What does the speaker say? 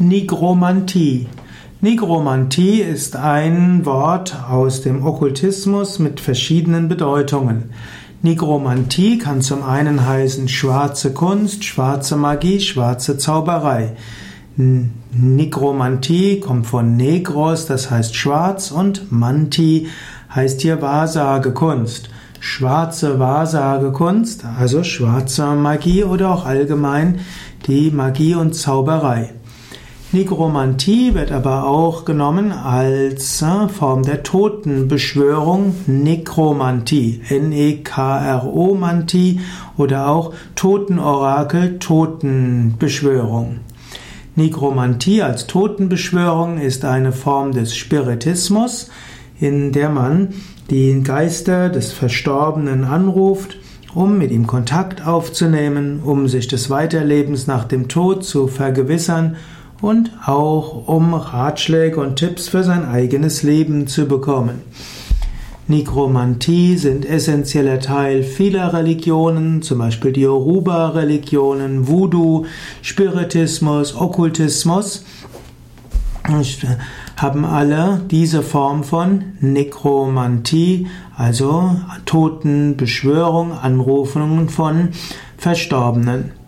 Nigromantie. Nigromantie ist ein Wort aus dem Okkultismus mit verschiedenen Bedeutungen. Nigromantie kann zum einen heißen schwarze Kunst, schwarze Magie, schwarze Zauberei. Nigromantie kommt von Negros, das heißt schwarz, und Manti heißt hier Wahrsagekunst. Schwarze Wahrsagekunst, also schwarze Magie oder auch allgemein die Magie und Zauberei. Nigromantie wird aber auch genommen als äh, Form der Totenbeschwörung, Nekromantie, N-E-K-R-O-Mantie oder auch Totenorakel, Totenbeschwörung. Nigromantie als Totenbeschwörung ist eine Form des Spiritismus, in der man die Geister des Verstorbenen anruft, um mit ihm Kontakt aufzunehmen, um sich des Weiterlebens nach dem Tod zu vergewissern und auch um Ratschläge und Tipps für sein eigenes Leben zu bekommen. Nekromantie sind essentieller Teil vieler Religionen, zum Beispiel die Yoruba-Religionen, Voodoo, Spiritismus, Okkultismus, haben alle diese Form von Nekromantie, also Totenbeschwörung, Anrufungen von Verstorbenen.